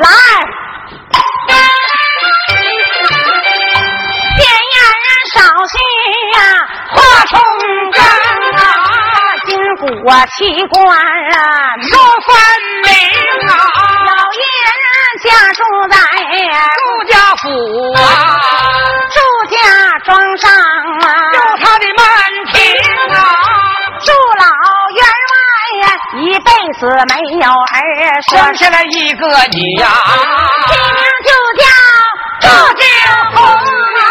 来。先要人少些呀、啊，化冲针啊，金鼓啊，器官啊，若分明啊。老爷人家住在杜家府。啊子没有儿生，下来一个女呀、起名就叫祝志红啊。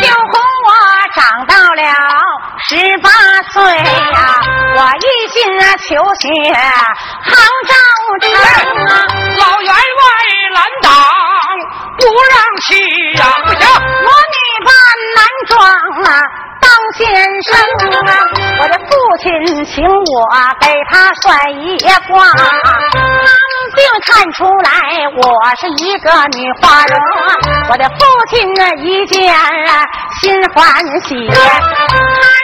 景红我长到了十八岁呀、我一心啊求学杭州城啊。气呀、不行，我女扮男装啊，当先生啊，我的父亲请我给他甩一卦，他并看出来我是一个女花容，我的父亲呢一见啊心欢喜，他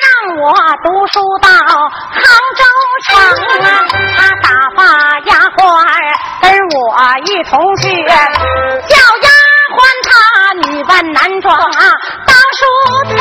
让我读书到杭州城啊，他打发丫鬟跟我一同去，叫丫扮男装啊，大叔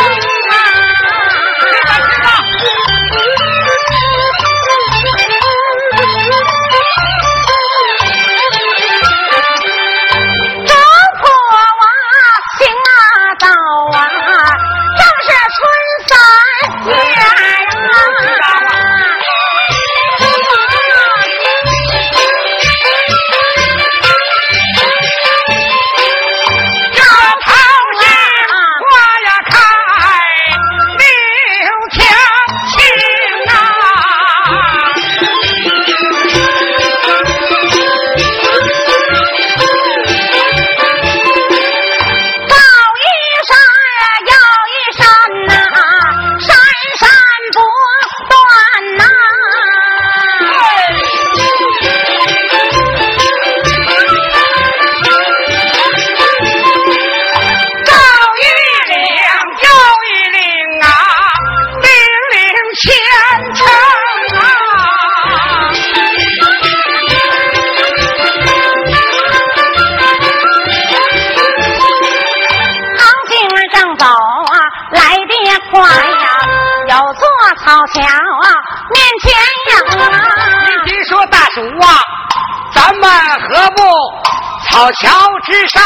草桥之上，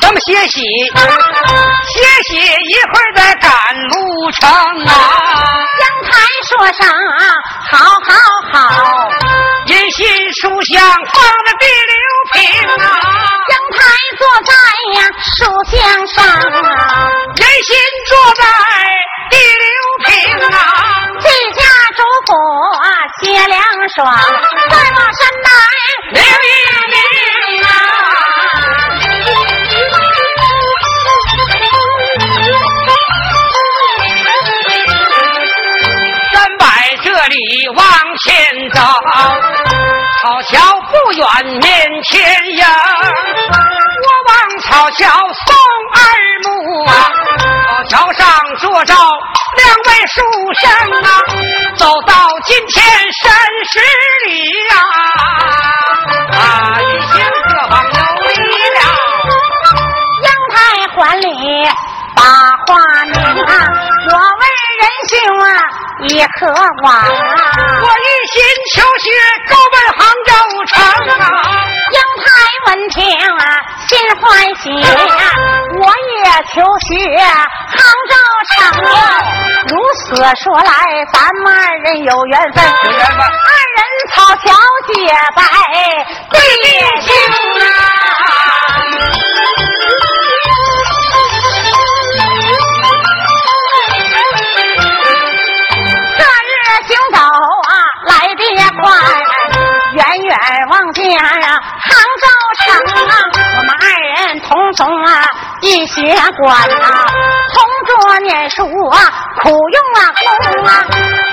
咱们歇息，面前迎，我往草桥送二目啊，草桥上坐着两位书生啊，走到今天申十里呀、啊，一心各方有礼了。阳台环里把话明啊，我为人兄啊已和往啊。我一心求学，闻听啊，心欢喜啊，我也求学杭州城啊。如此说来，咱们二人有缘分，有缘分二人草桥结拜对兄啊。啊，一学馆啊，同桌念书啊，苦用啊功啊，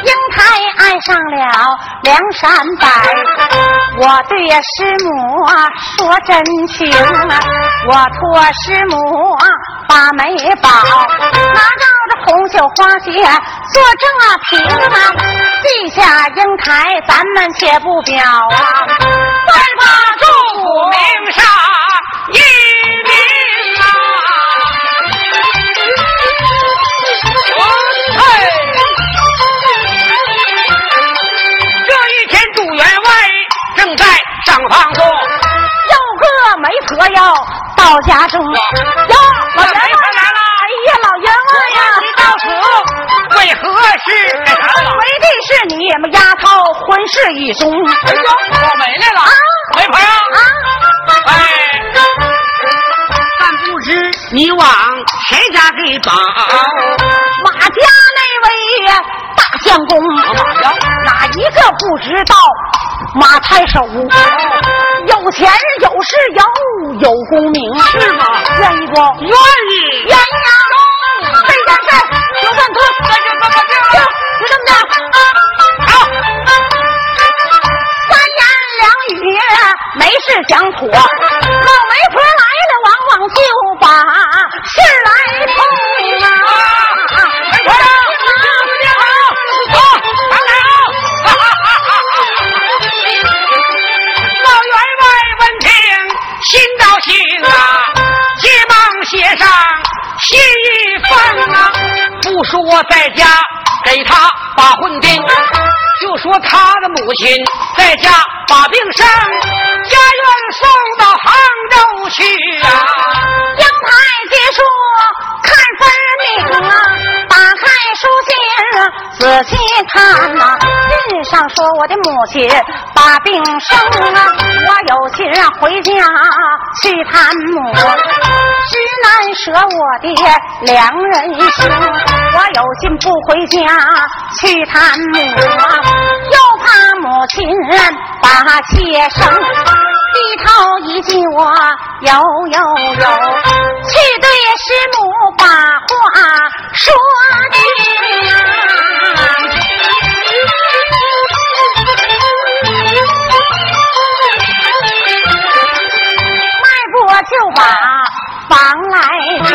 英台爱上了梁山伯，我对呀师母啊说真情啊，我托师母啊把美宝拿到些做正啊平啊，地下英台咱们且不表啊，再把祝福名上一要到家中，哟，老员外来了！哎呀，老员外呀，你到此为何事？干啥了？为的是你们丫头婚事已终。哎呦，我媒来了！啊，媒婆呀！啊，哎，但不知你往谁家给绑？马家那位大相公，马家哪一个不知道？马太守。有钱有势有有功名，是吗？愿意不？愿意，愿意啊！这件事就算妥，那就这么定了。就这么的。好，三言两语没事讲妥，老媒婆来说在家给他把婚定，就说他的母亲在家把病生，家院送到杭州去啊。阳台结束看分明啊，打开书信仔细看呐、上说我的母亲把病生啊，我有心回家去探母，只难舍我的良人心，我有心不回家去探母啊，又怕母亲把妾生。低头一句我有有有，去对师母把话说迈就把房来进，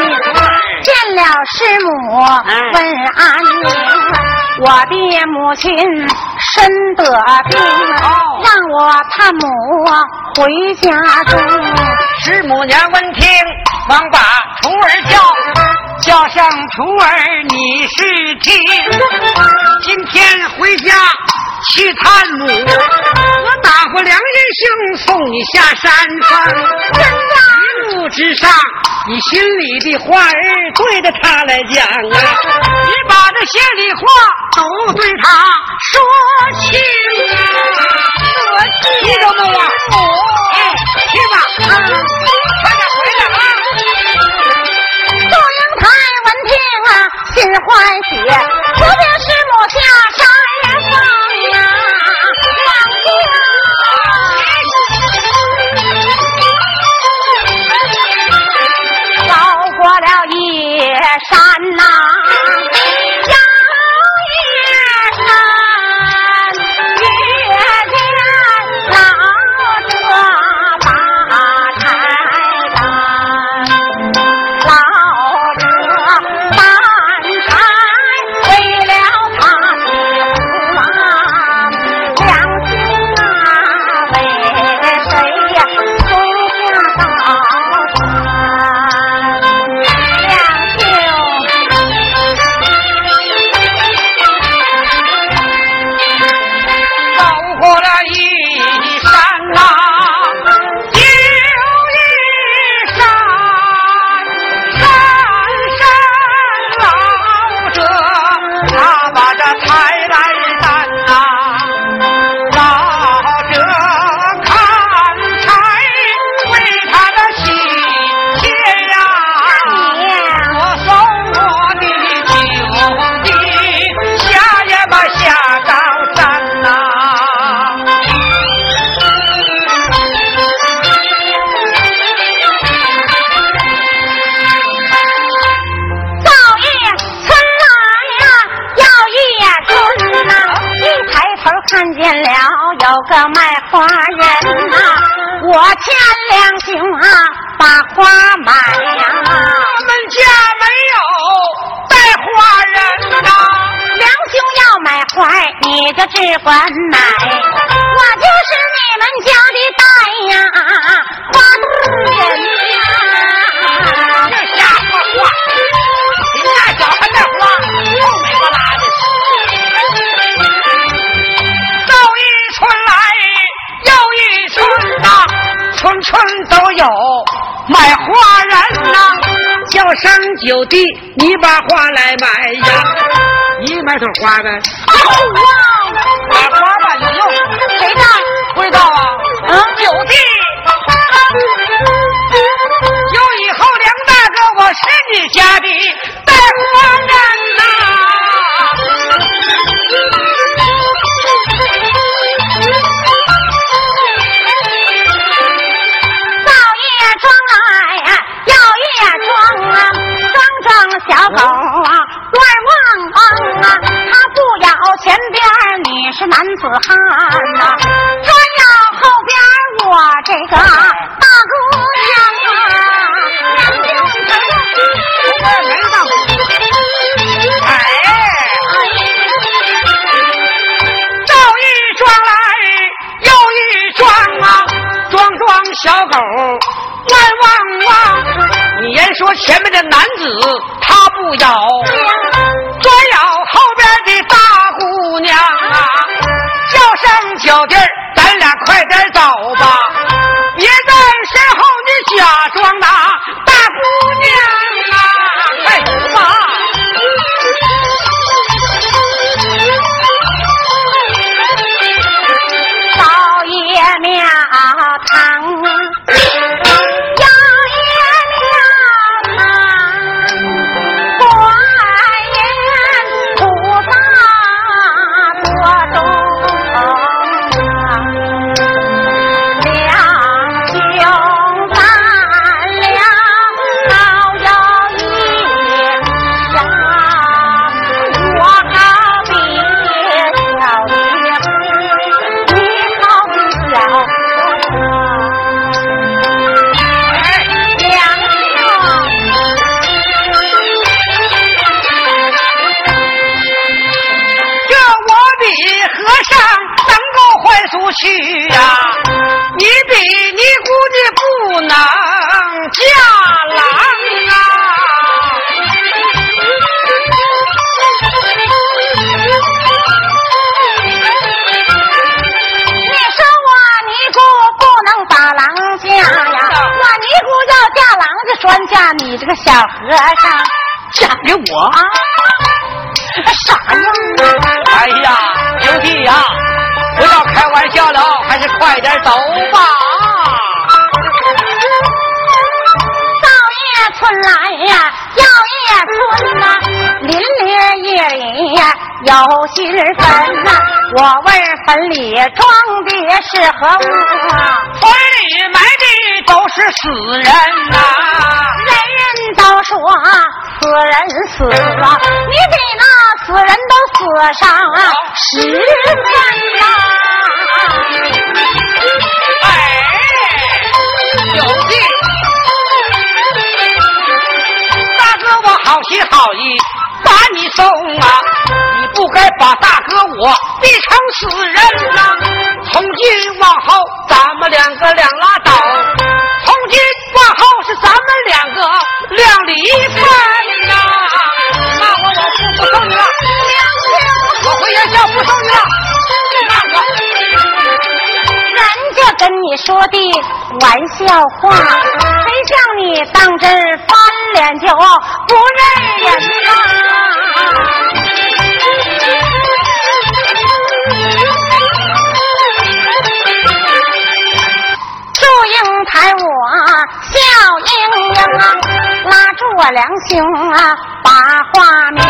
见了师母问安宁。我的母亲身得病，让我探母回家中。师母娘闻听，忙把徒儿叫，叫上徒儿你是听。今天回家去探母，我打发两人兄送你下山峰。一路之上，你心里的话儿对着他来讲啊，你把这心里话都对他说清啊。听着没有？哎，去吧，快九弟，你把花来买呀。你买朵花呗？哇，买子汉呐，专咬后边，我这个给我？啊，啥样啊？哎呀，兄弟呀、不要开玩笑了，还是快点走吧。早夜村来呀，要夜村呐、林里夜里呀有新坟呐、我问坟里装的是何物啊？坟里埋的都是死人呐、说死人死了，你比那死人都死上十分呐。哎，兄弟，大哥我好心好意把你送啊，你不该把大哥我逼成死人呐、从今往后咱们两个两拉倒，个两离分呐、那我我不不送你了，我回原校不送你了，那我。人家跟你说的玩笑话，谁叫你当真翻脸就不认人呐、良兄啊，把话明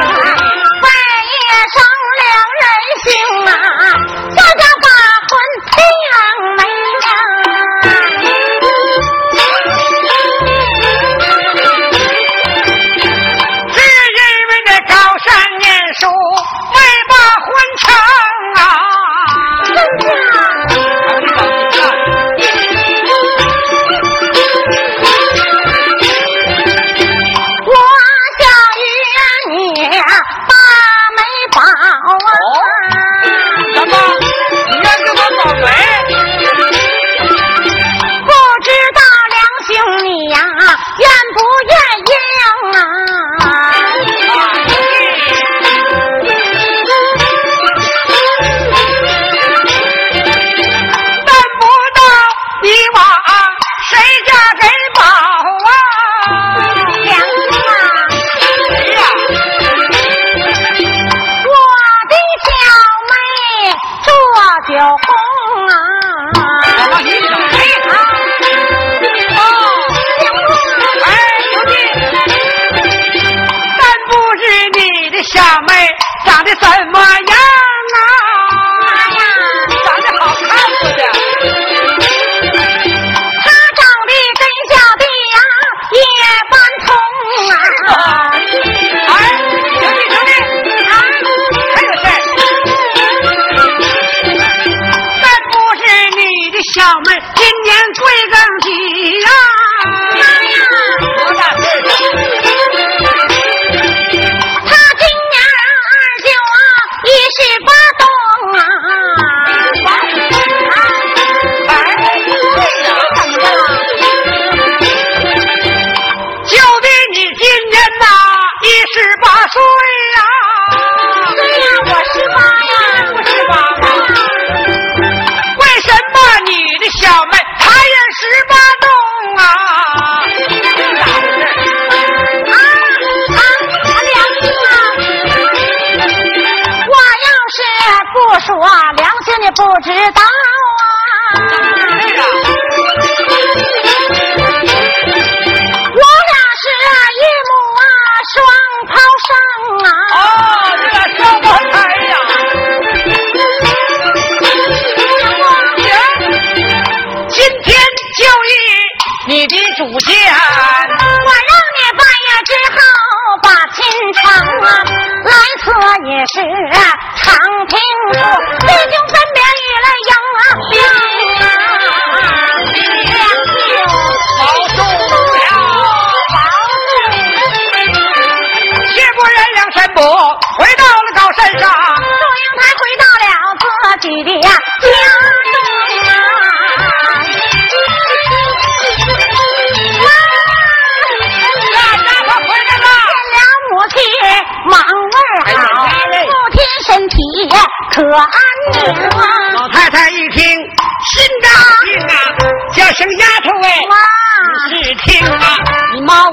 你的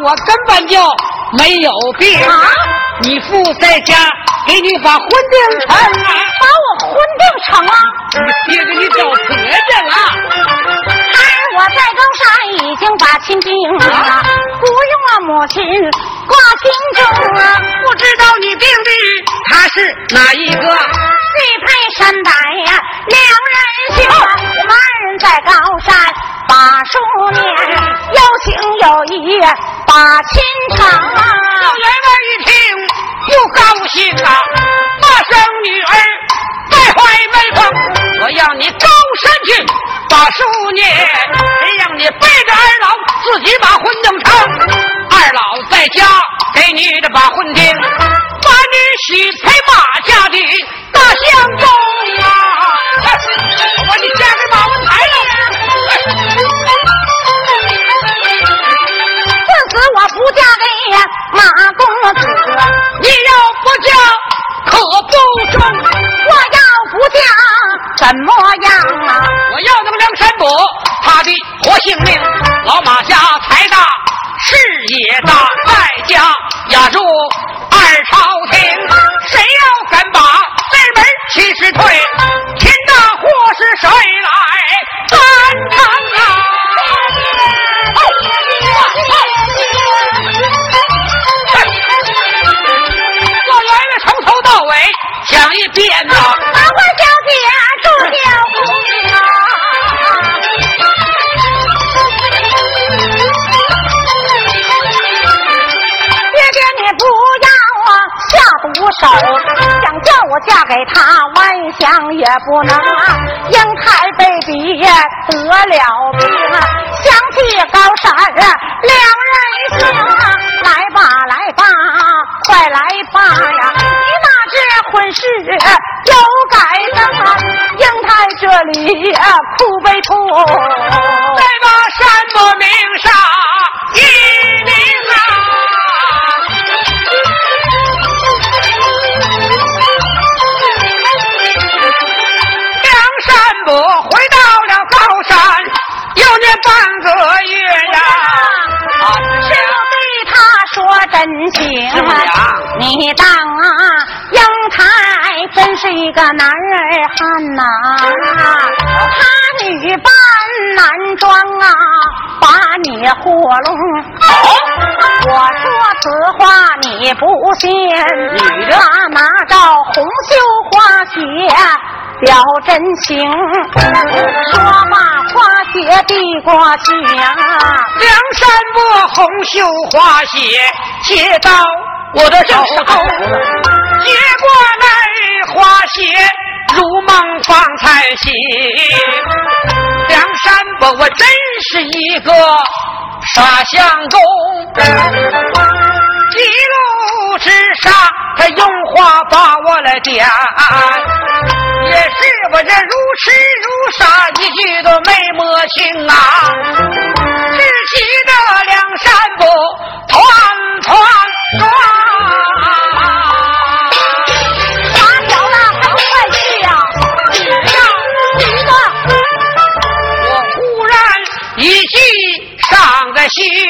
我根本就没有病啊！你父在家给你把婚定成啊，把我婚定成了，你爹给你找婆家了。而我在高山已经把亲定了，不用了母亲挂心中啊。不知道你病的他是哪一个？玉佩山白呀，两人行，我们二人在高山把数年，有情有义把亲成啊。老员外一听又高兴啊，大生女儿败坏门风，我要你高山去。把书念，谁让你背着二老自己把婚弄成？二老在家给你的把婚定，把你许配马家的大相公死我不嫁给马公子，你要不嫁可不中，我要不嫁怎么样啊？我要那个梁山伯，他的活性命，老马家财大事业大，在家压住二朝廷，谁要敢把这门气势退，讲一遍呐、麻花小姐祝小公啊！爹爹你不要啊下毒手，想叫我嫁给他，万想也不能啊！英台被逼得了病啊，想起高山啊，两人行啊，来吧来吧，快来吧呀！你那这婚事有改正啊，英台这里啊哭悲痛。再把山伯名上一名啊！梁山伯回到了高山，又年半个月呀。是我对他说真情是不是啊你当啊，英台真是一个男儿汉呐、女扮男装啊，把你糊弄。我说此话你不信，女的他照红绣花鞋表真情，说罢花鞋递过去呀，梁山伯红绣花鞋接到我的手中，接过来花鞋如梦方才醒。梁山伯我真是一个傻相公，一路之上他用话把我来点，也是我这如痴如傻，一句都没摸清啊！只记得梁山伯心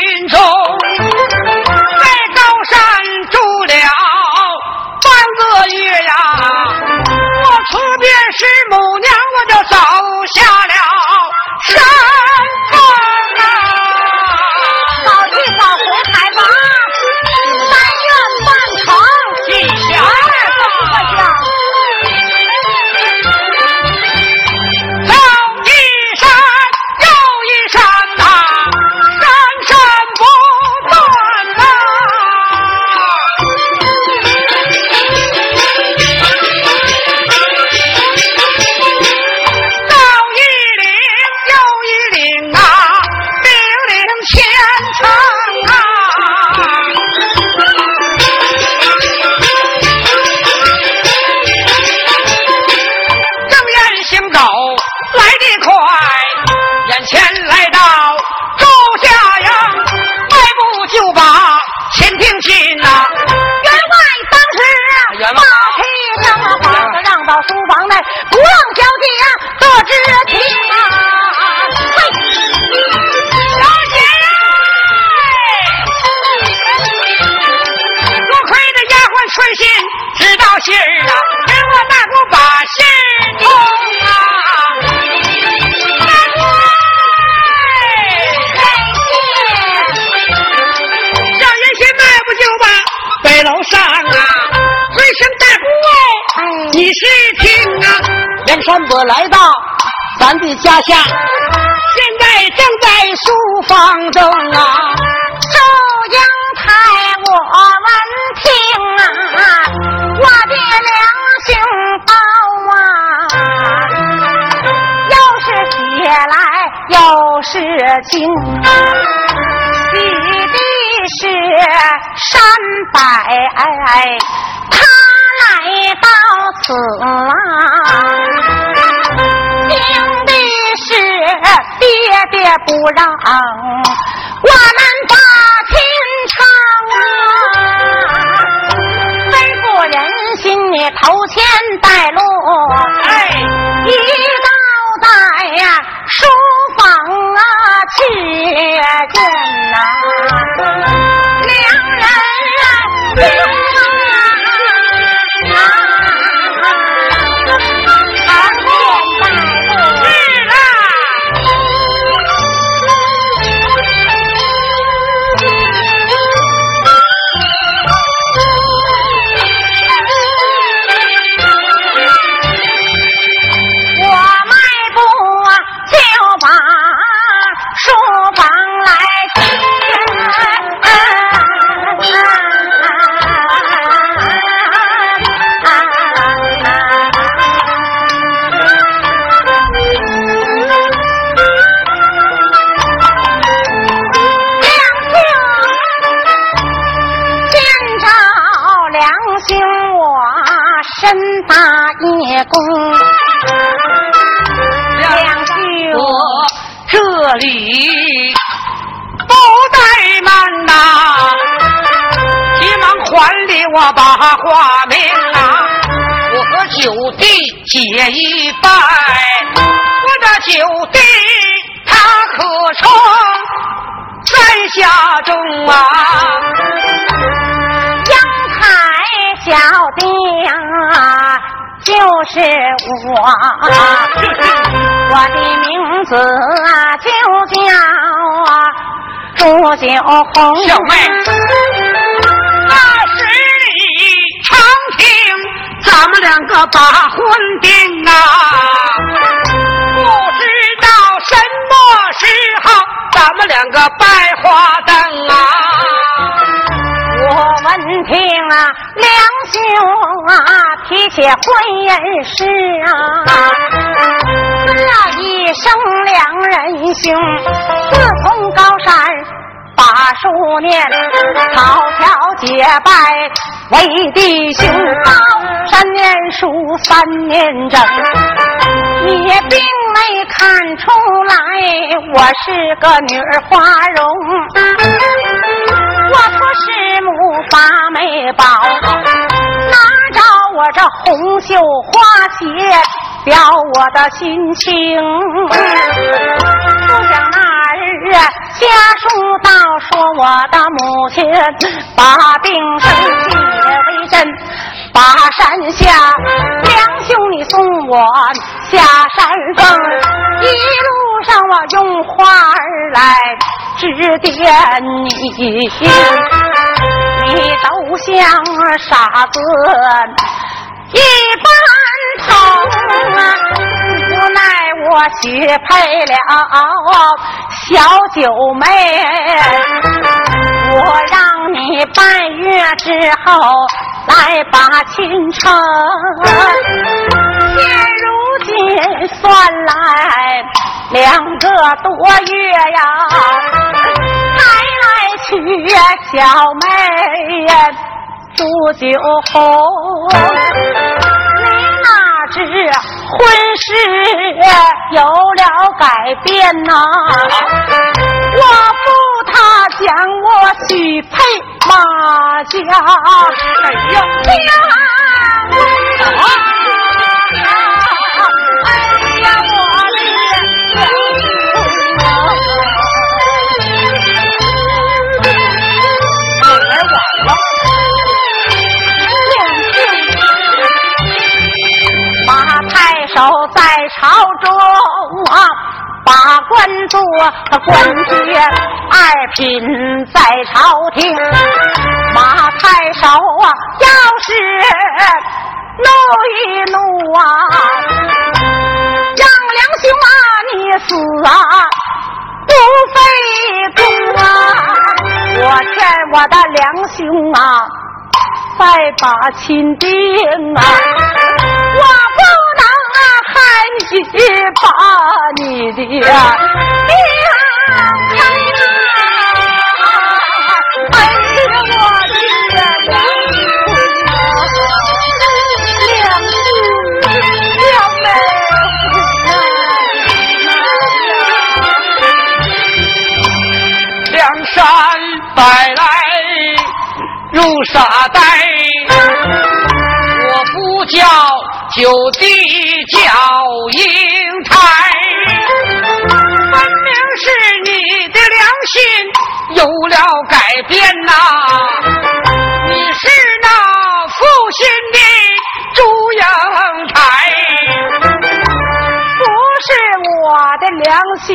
山伯来到咱的家乡，现在正在书房中啊。周英台我闻听啊，我的良心包啊，又是血来又是情，喜的是山伯，他来到此不让我们把情唱啊，吩咐人心你头牵带我把话明啊，我和九弟结一拜，我的九弟他可称在下中啊，阳台小弟啊，就是我，我的名字啊就叫啊朱九红。小妹，咱们两个把婚定啊！不知道什么时候咱们两个拜花灯啊！我闻听啊，两兄啊提起婚姻事啊，这一生两人兄，自从高山。把数年，草桥结拜为弟兄，高山念书三年整，你并没看出来我是个女儿花容，我托师母发媒宝，拿着我这红绣花鞋表我的心情，不想那。家书到说我的母亲把病生写为真，把山下两兄你送我下山峰，一路上我用花儿来指点你，你都像傻子一般疼啊，奈我许配了。小九妹，我让你半月之后来把亲成。现如今算来两个多月呀，才来娶小妹祝酒红。是婚事有了改变呐，我父他将我许配马家，哎呀！守在朝中啊，把官做官阶，二品在朝廷。马太守啊，要是怒一怒啊，让梁兄啊你死啊，不费功啊！我劝我的梁兄啊，再把亲定啊，我不。你把你的娘开哎呀，我的娘梁山摆来如沙袋，我不叫九弟。叫英台，分明是你的良心有了改变呐！你是那负心的祝英台，不是我的良心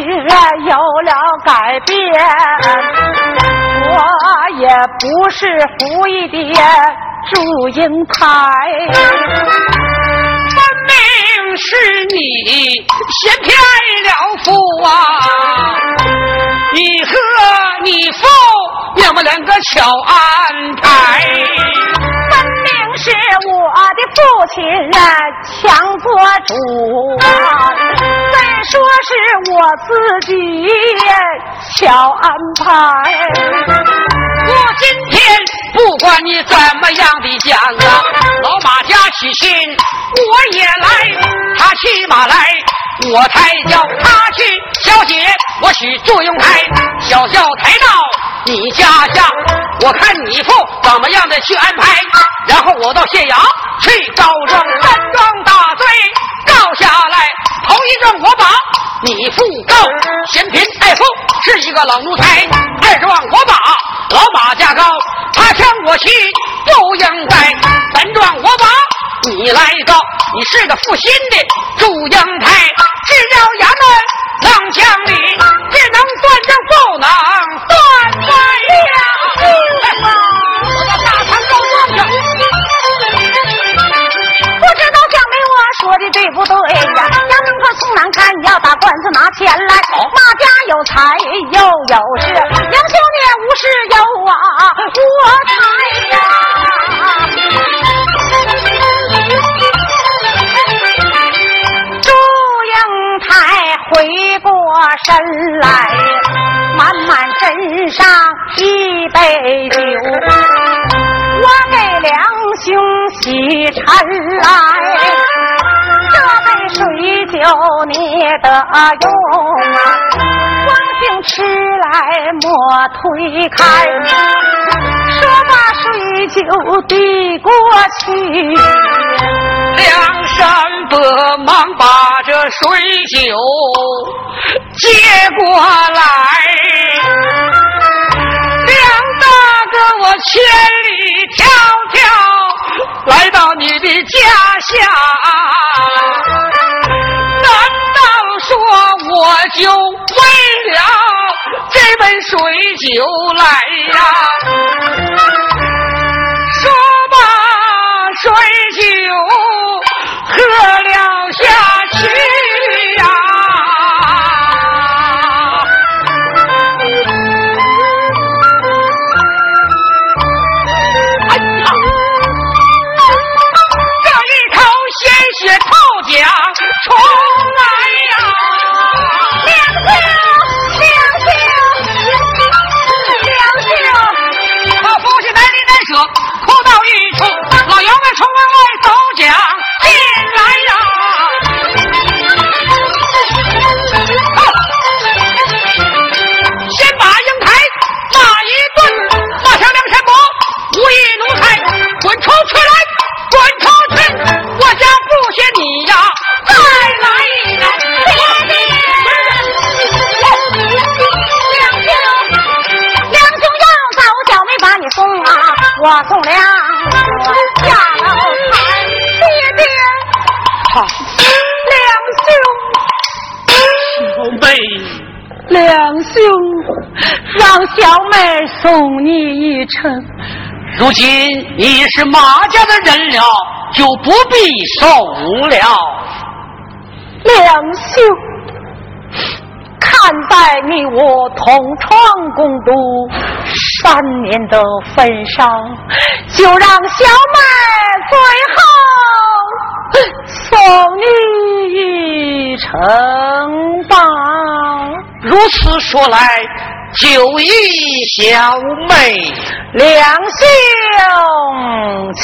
有了改变，我也不是胡一的祝英台。是你先骗了夫啊！你和你父你们两个巧安排，分明是我的父亲啊强做主啊！再说是我自己巧安排。我今天不管你怎么样的讲啊，老马家娶亲我也来，他骑马来，我抬轿他去。小姐，我许祝英台，小轿抬到你家下，我看你父怎么样的去安排，然后我到县衙去告状，三桩大罪告下来，头一状我把你父告嫌贫爱富，是一个老奴才；二十万我把。老马家高他乡我妻不应该本状我把你来告你是个负心的祝英台只要衙门能讲理只能算账不能算在呀大高不知道讲的我说的对不对呀衙门口宋南看要把官司拿钱来马家有才又有洗尘来。水酒你得用啊，王姓吃来莫推开，说把水酒递过去，梁山伯忙把这水酒接过来，梁大哥我千里迢迢来到你的家乡。难道说我就为了这杯水酒来呀，啊你一程。如今你是马家的人了，就不必送了。两兄，看在你我同窗共度。三年的份上，就让小妹最后送你一程吧。如此说来，酒意小妹，两兄妻。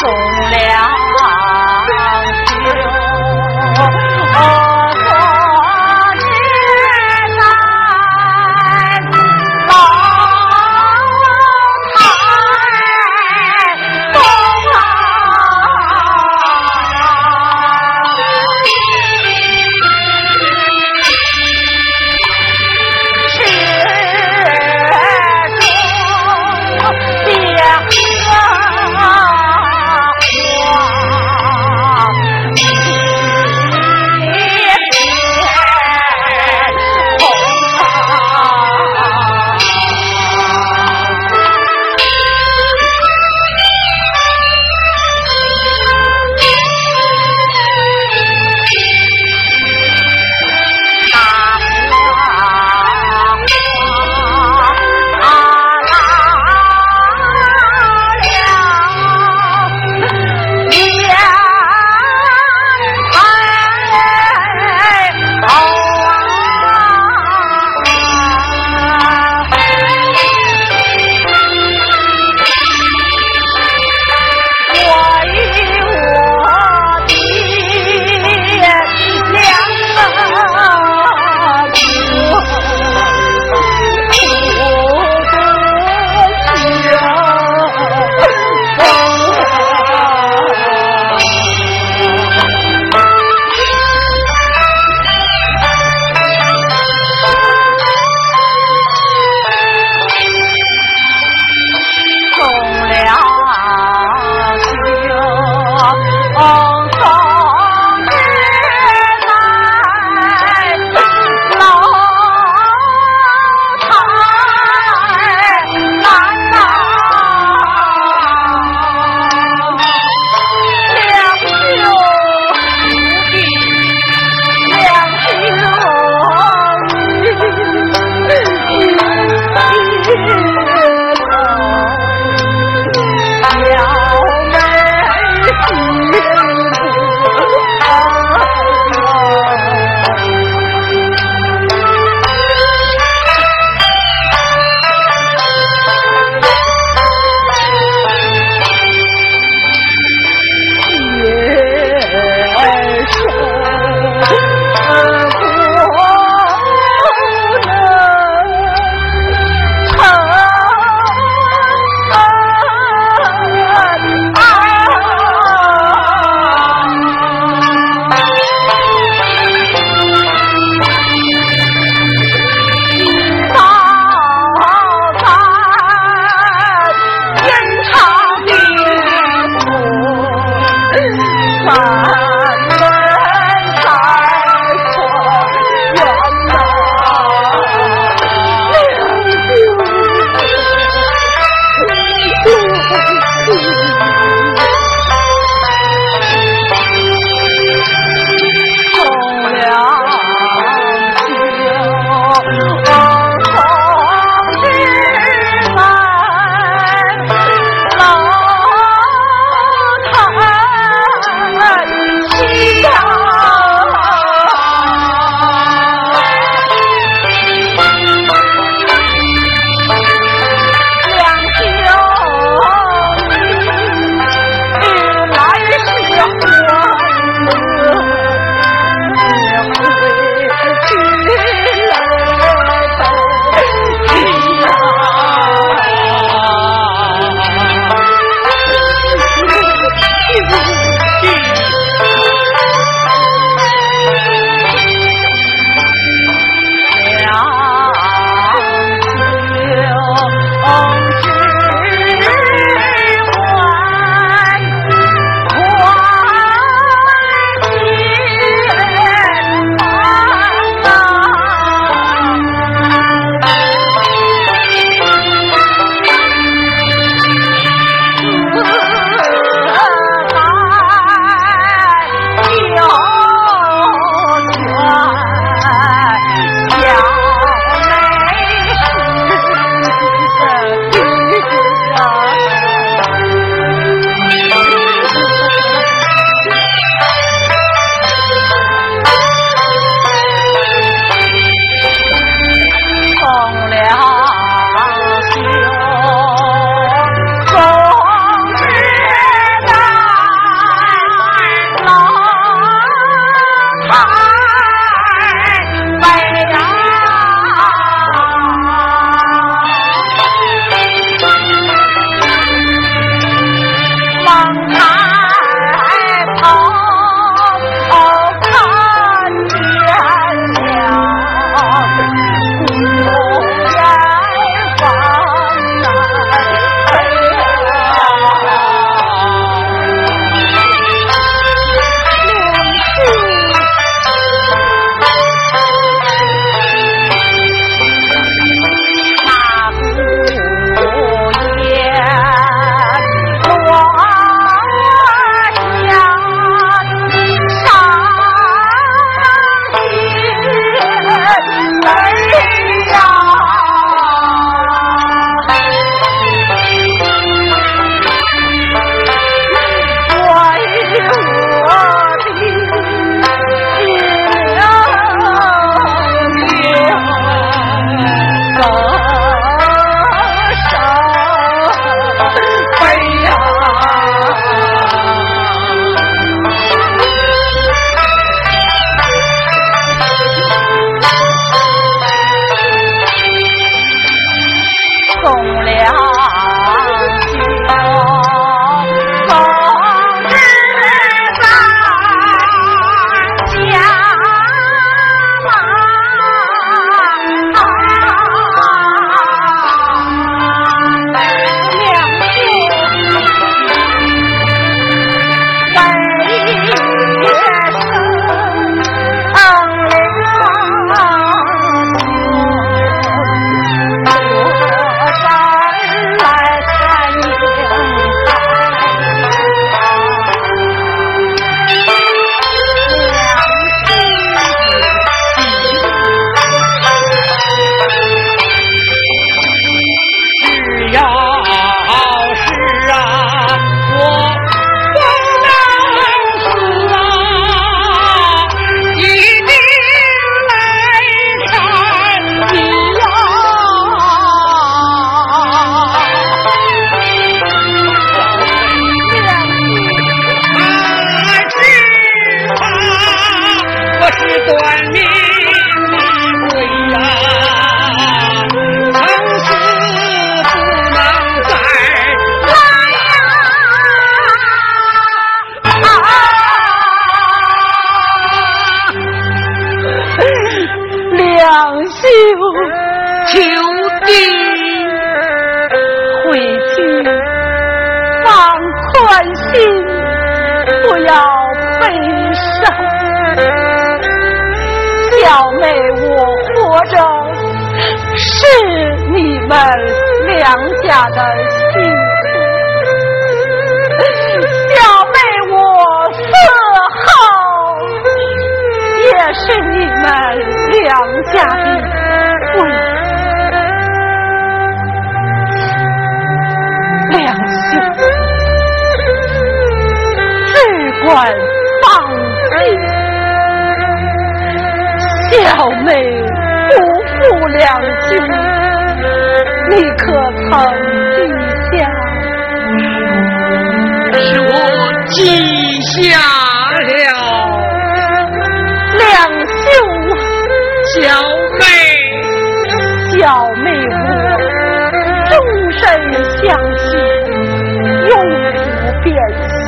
从良好。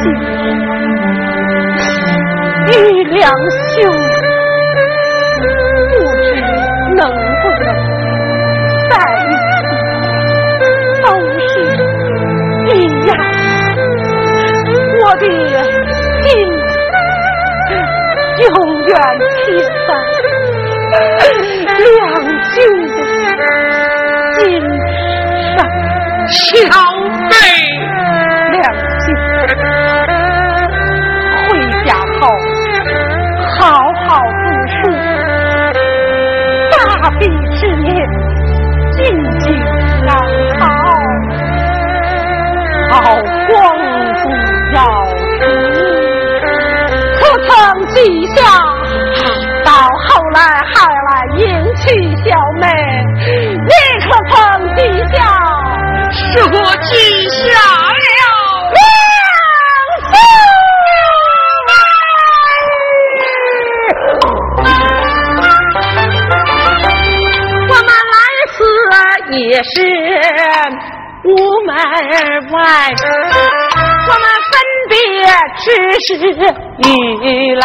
心。与两兄。能不能在一起，都是一样。我的心永远贴在两兄的心上。小妹，大比之年，进京赶考，好光宗耀祖。可曾记下？到后来还来迎娶小妹，你可曾是屋门外，我们分别只是雨泪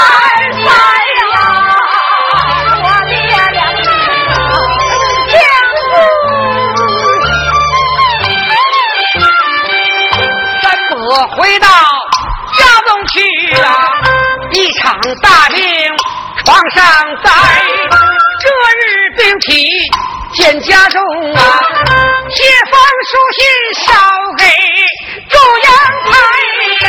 二三呀，我爹娘啊，将三子回到家中去啊，一场大病床上在，这日病体见家中啊，写封书信捎给中央台呀。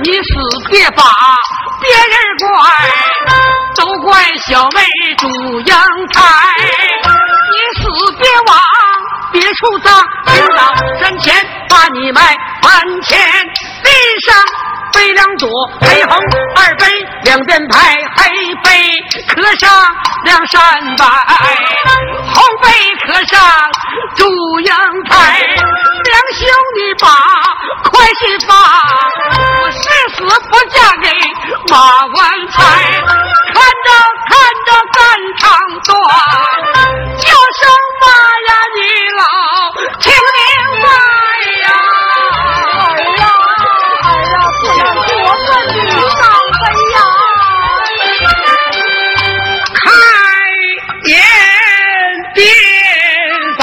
你死别把别人怪，都怪小妹住阳台。你死别往别处葬，听到山前把你埋，坟前地上。北两朵，黑红二杯，两边排黑杯，磕上梁山伯，红杯磕上祝英台。两兄弟把快心发，死不嫁给马万财看着看着肝肠断叫声妈呀你老听明白呀儿呀儿呀不要过分的伤悲呀开言便罢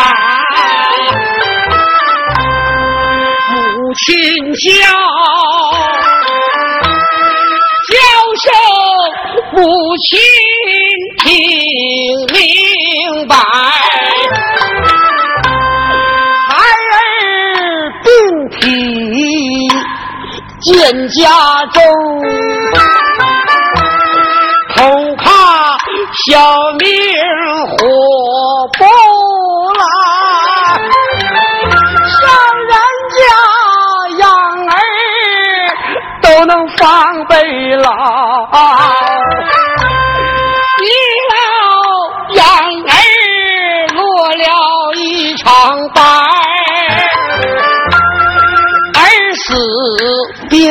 母亲叫亲听明白，孩儿病体见家中，恐怕小命活不来，上人家养儿都能防备牢。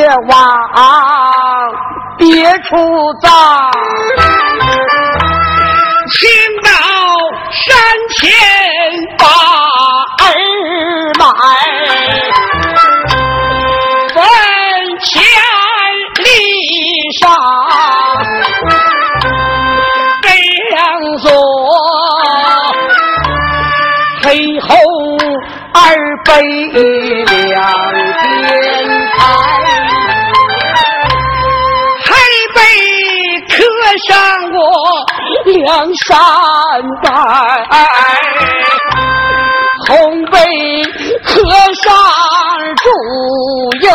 别往别处葬，请到山前把儿埋，坟前立上两座，黑后二碑上我梁山伯，红背刻上祝英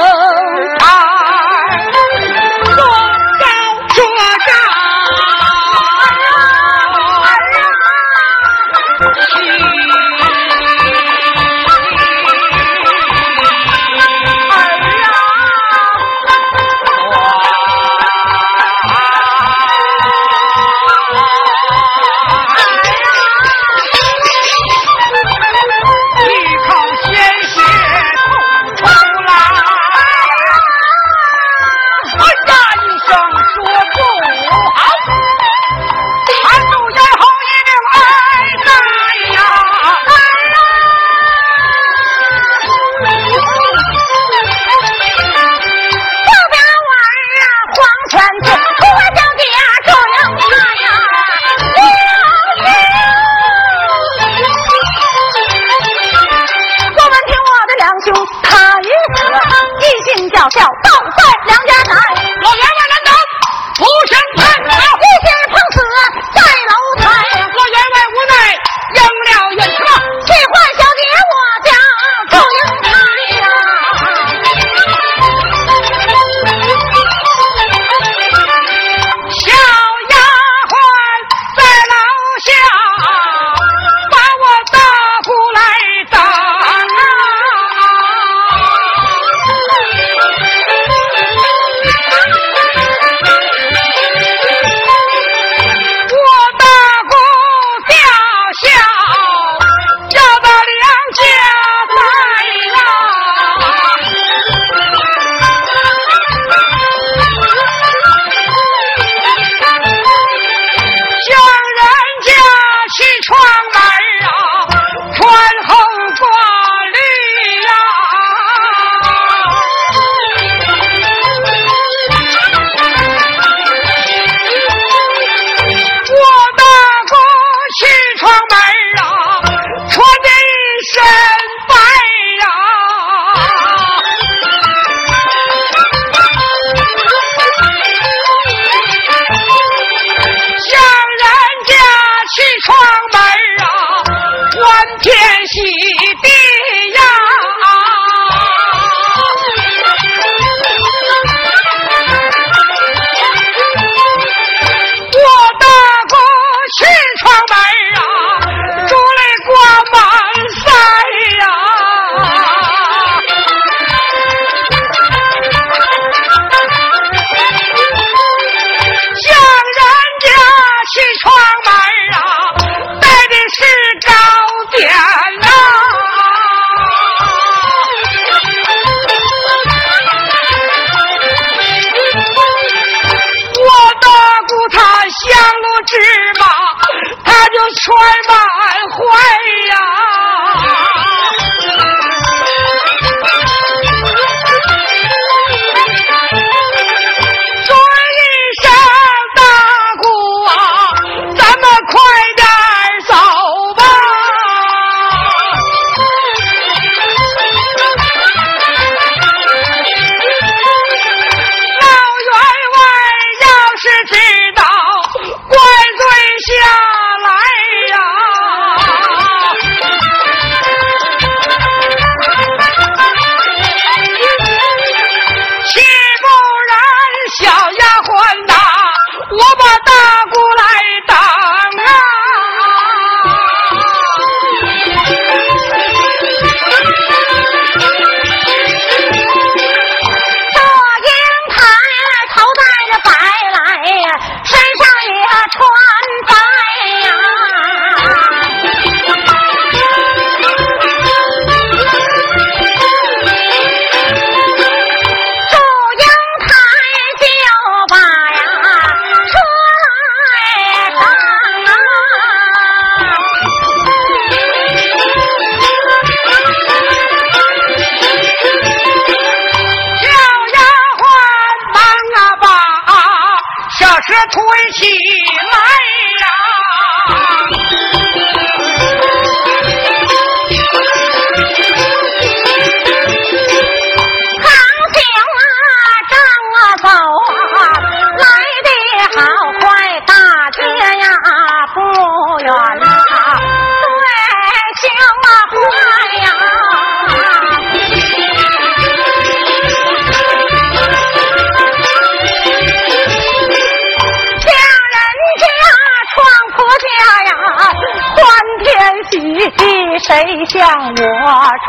像我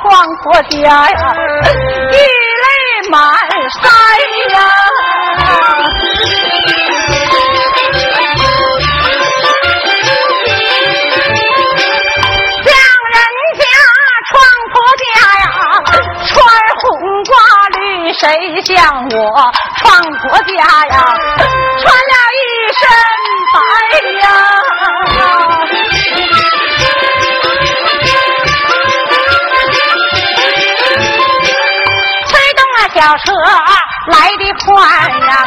创婆家呀一泪满腮呀像人家创婆家呀穿红挂绿谁像我创婆家呀穿了一身小车来的快呀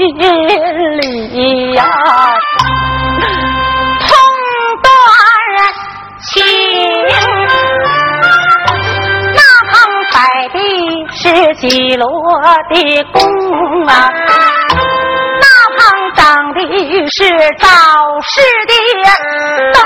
心里呀，痛断情。那旁摆的是几罗的弓啊？那旁长的是赵氏的灯。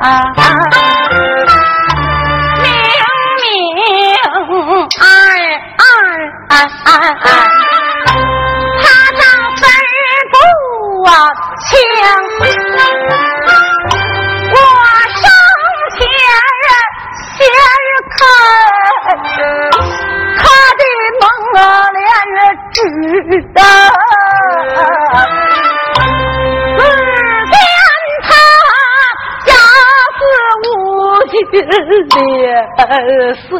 啊。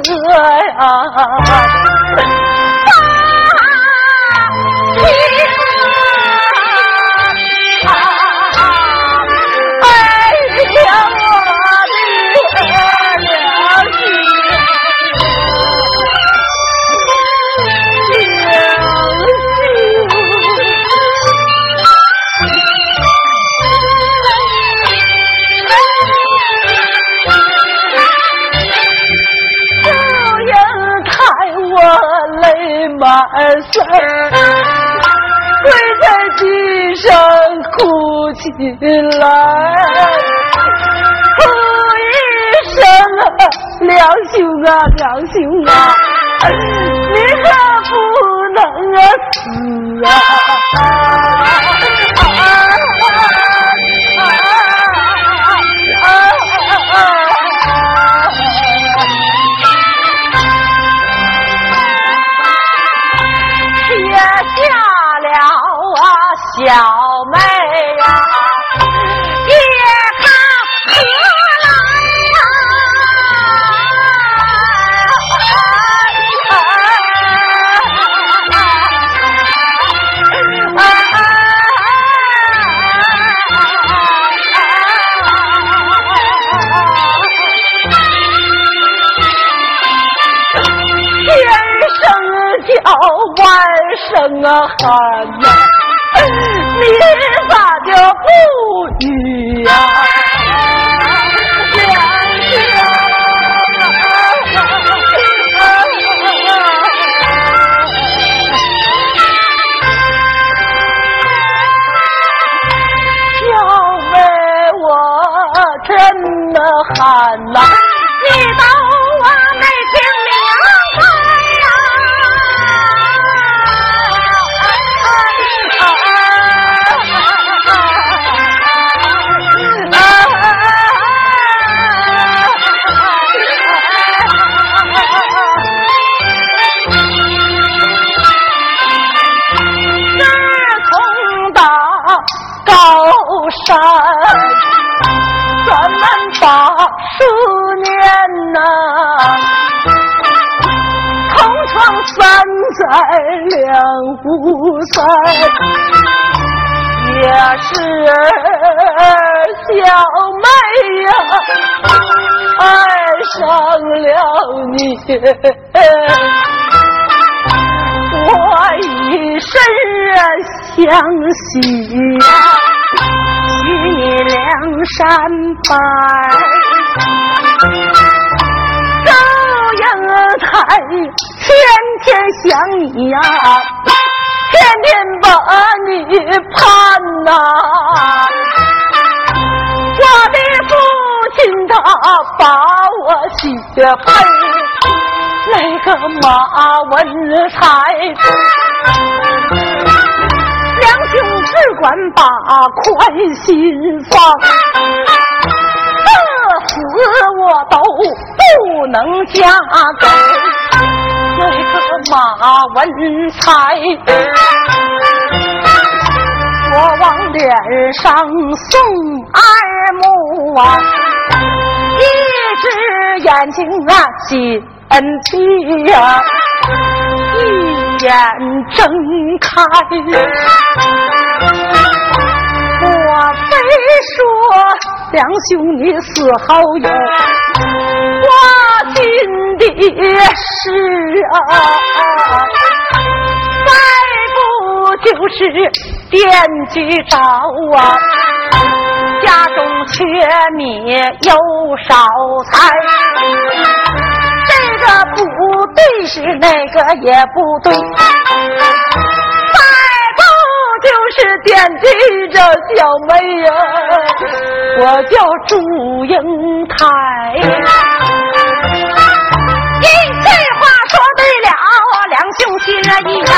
色呀、啊。来，哭一声啊，梁兄啊，梁兄啊，你可不能啊死啊！冷啊寒呐，你三两不散，也是小妹呀，爱上了你，我一生相惜呀。与你梁山伯，天天想你呀，天天把你盼呐。我的父亲他把我许配那个马文才。兄只管把宽心放，我都不能嫁给那个马文才。我往脸上送二目啊，一只眼睛啊紧闭呀。一眼睁开，非说两兄弟死好友？我心的事啊，再不就是惦记着啊，家中缺米又少菜。这个不对是那个也不对，再不就是惦记着小妹呀，我叫祝英台。一句话说对了，两兄心意呀，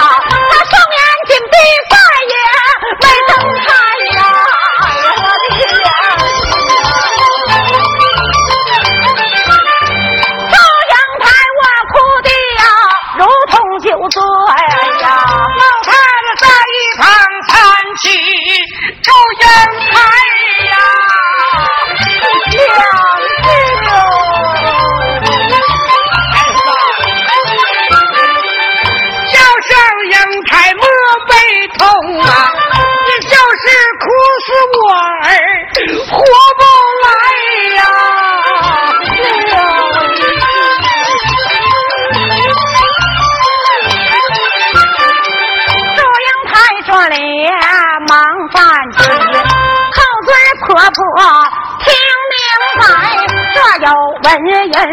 三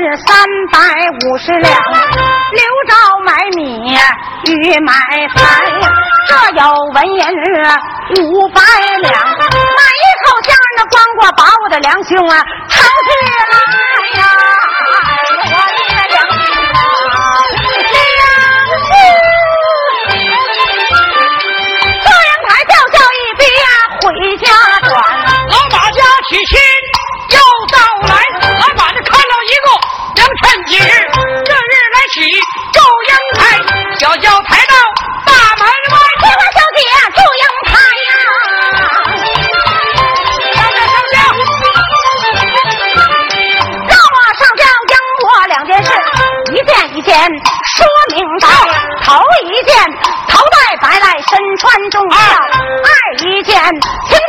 百五十两，刘兆买米与买菜，这有纹银五百两，买一口香那光棍把我的良兄啊掏出来呀！我的良兄啊，良兄！这阳台笑笑一别回家转。老马家娶亲头一件头戴白来身穿重孝，二一件青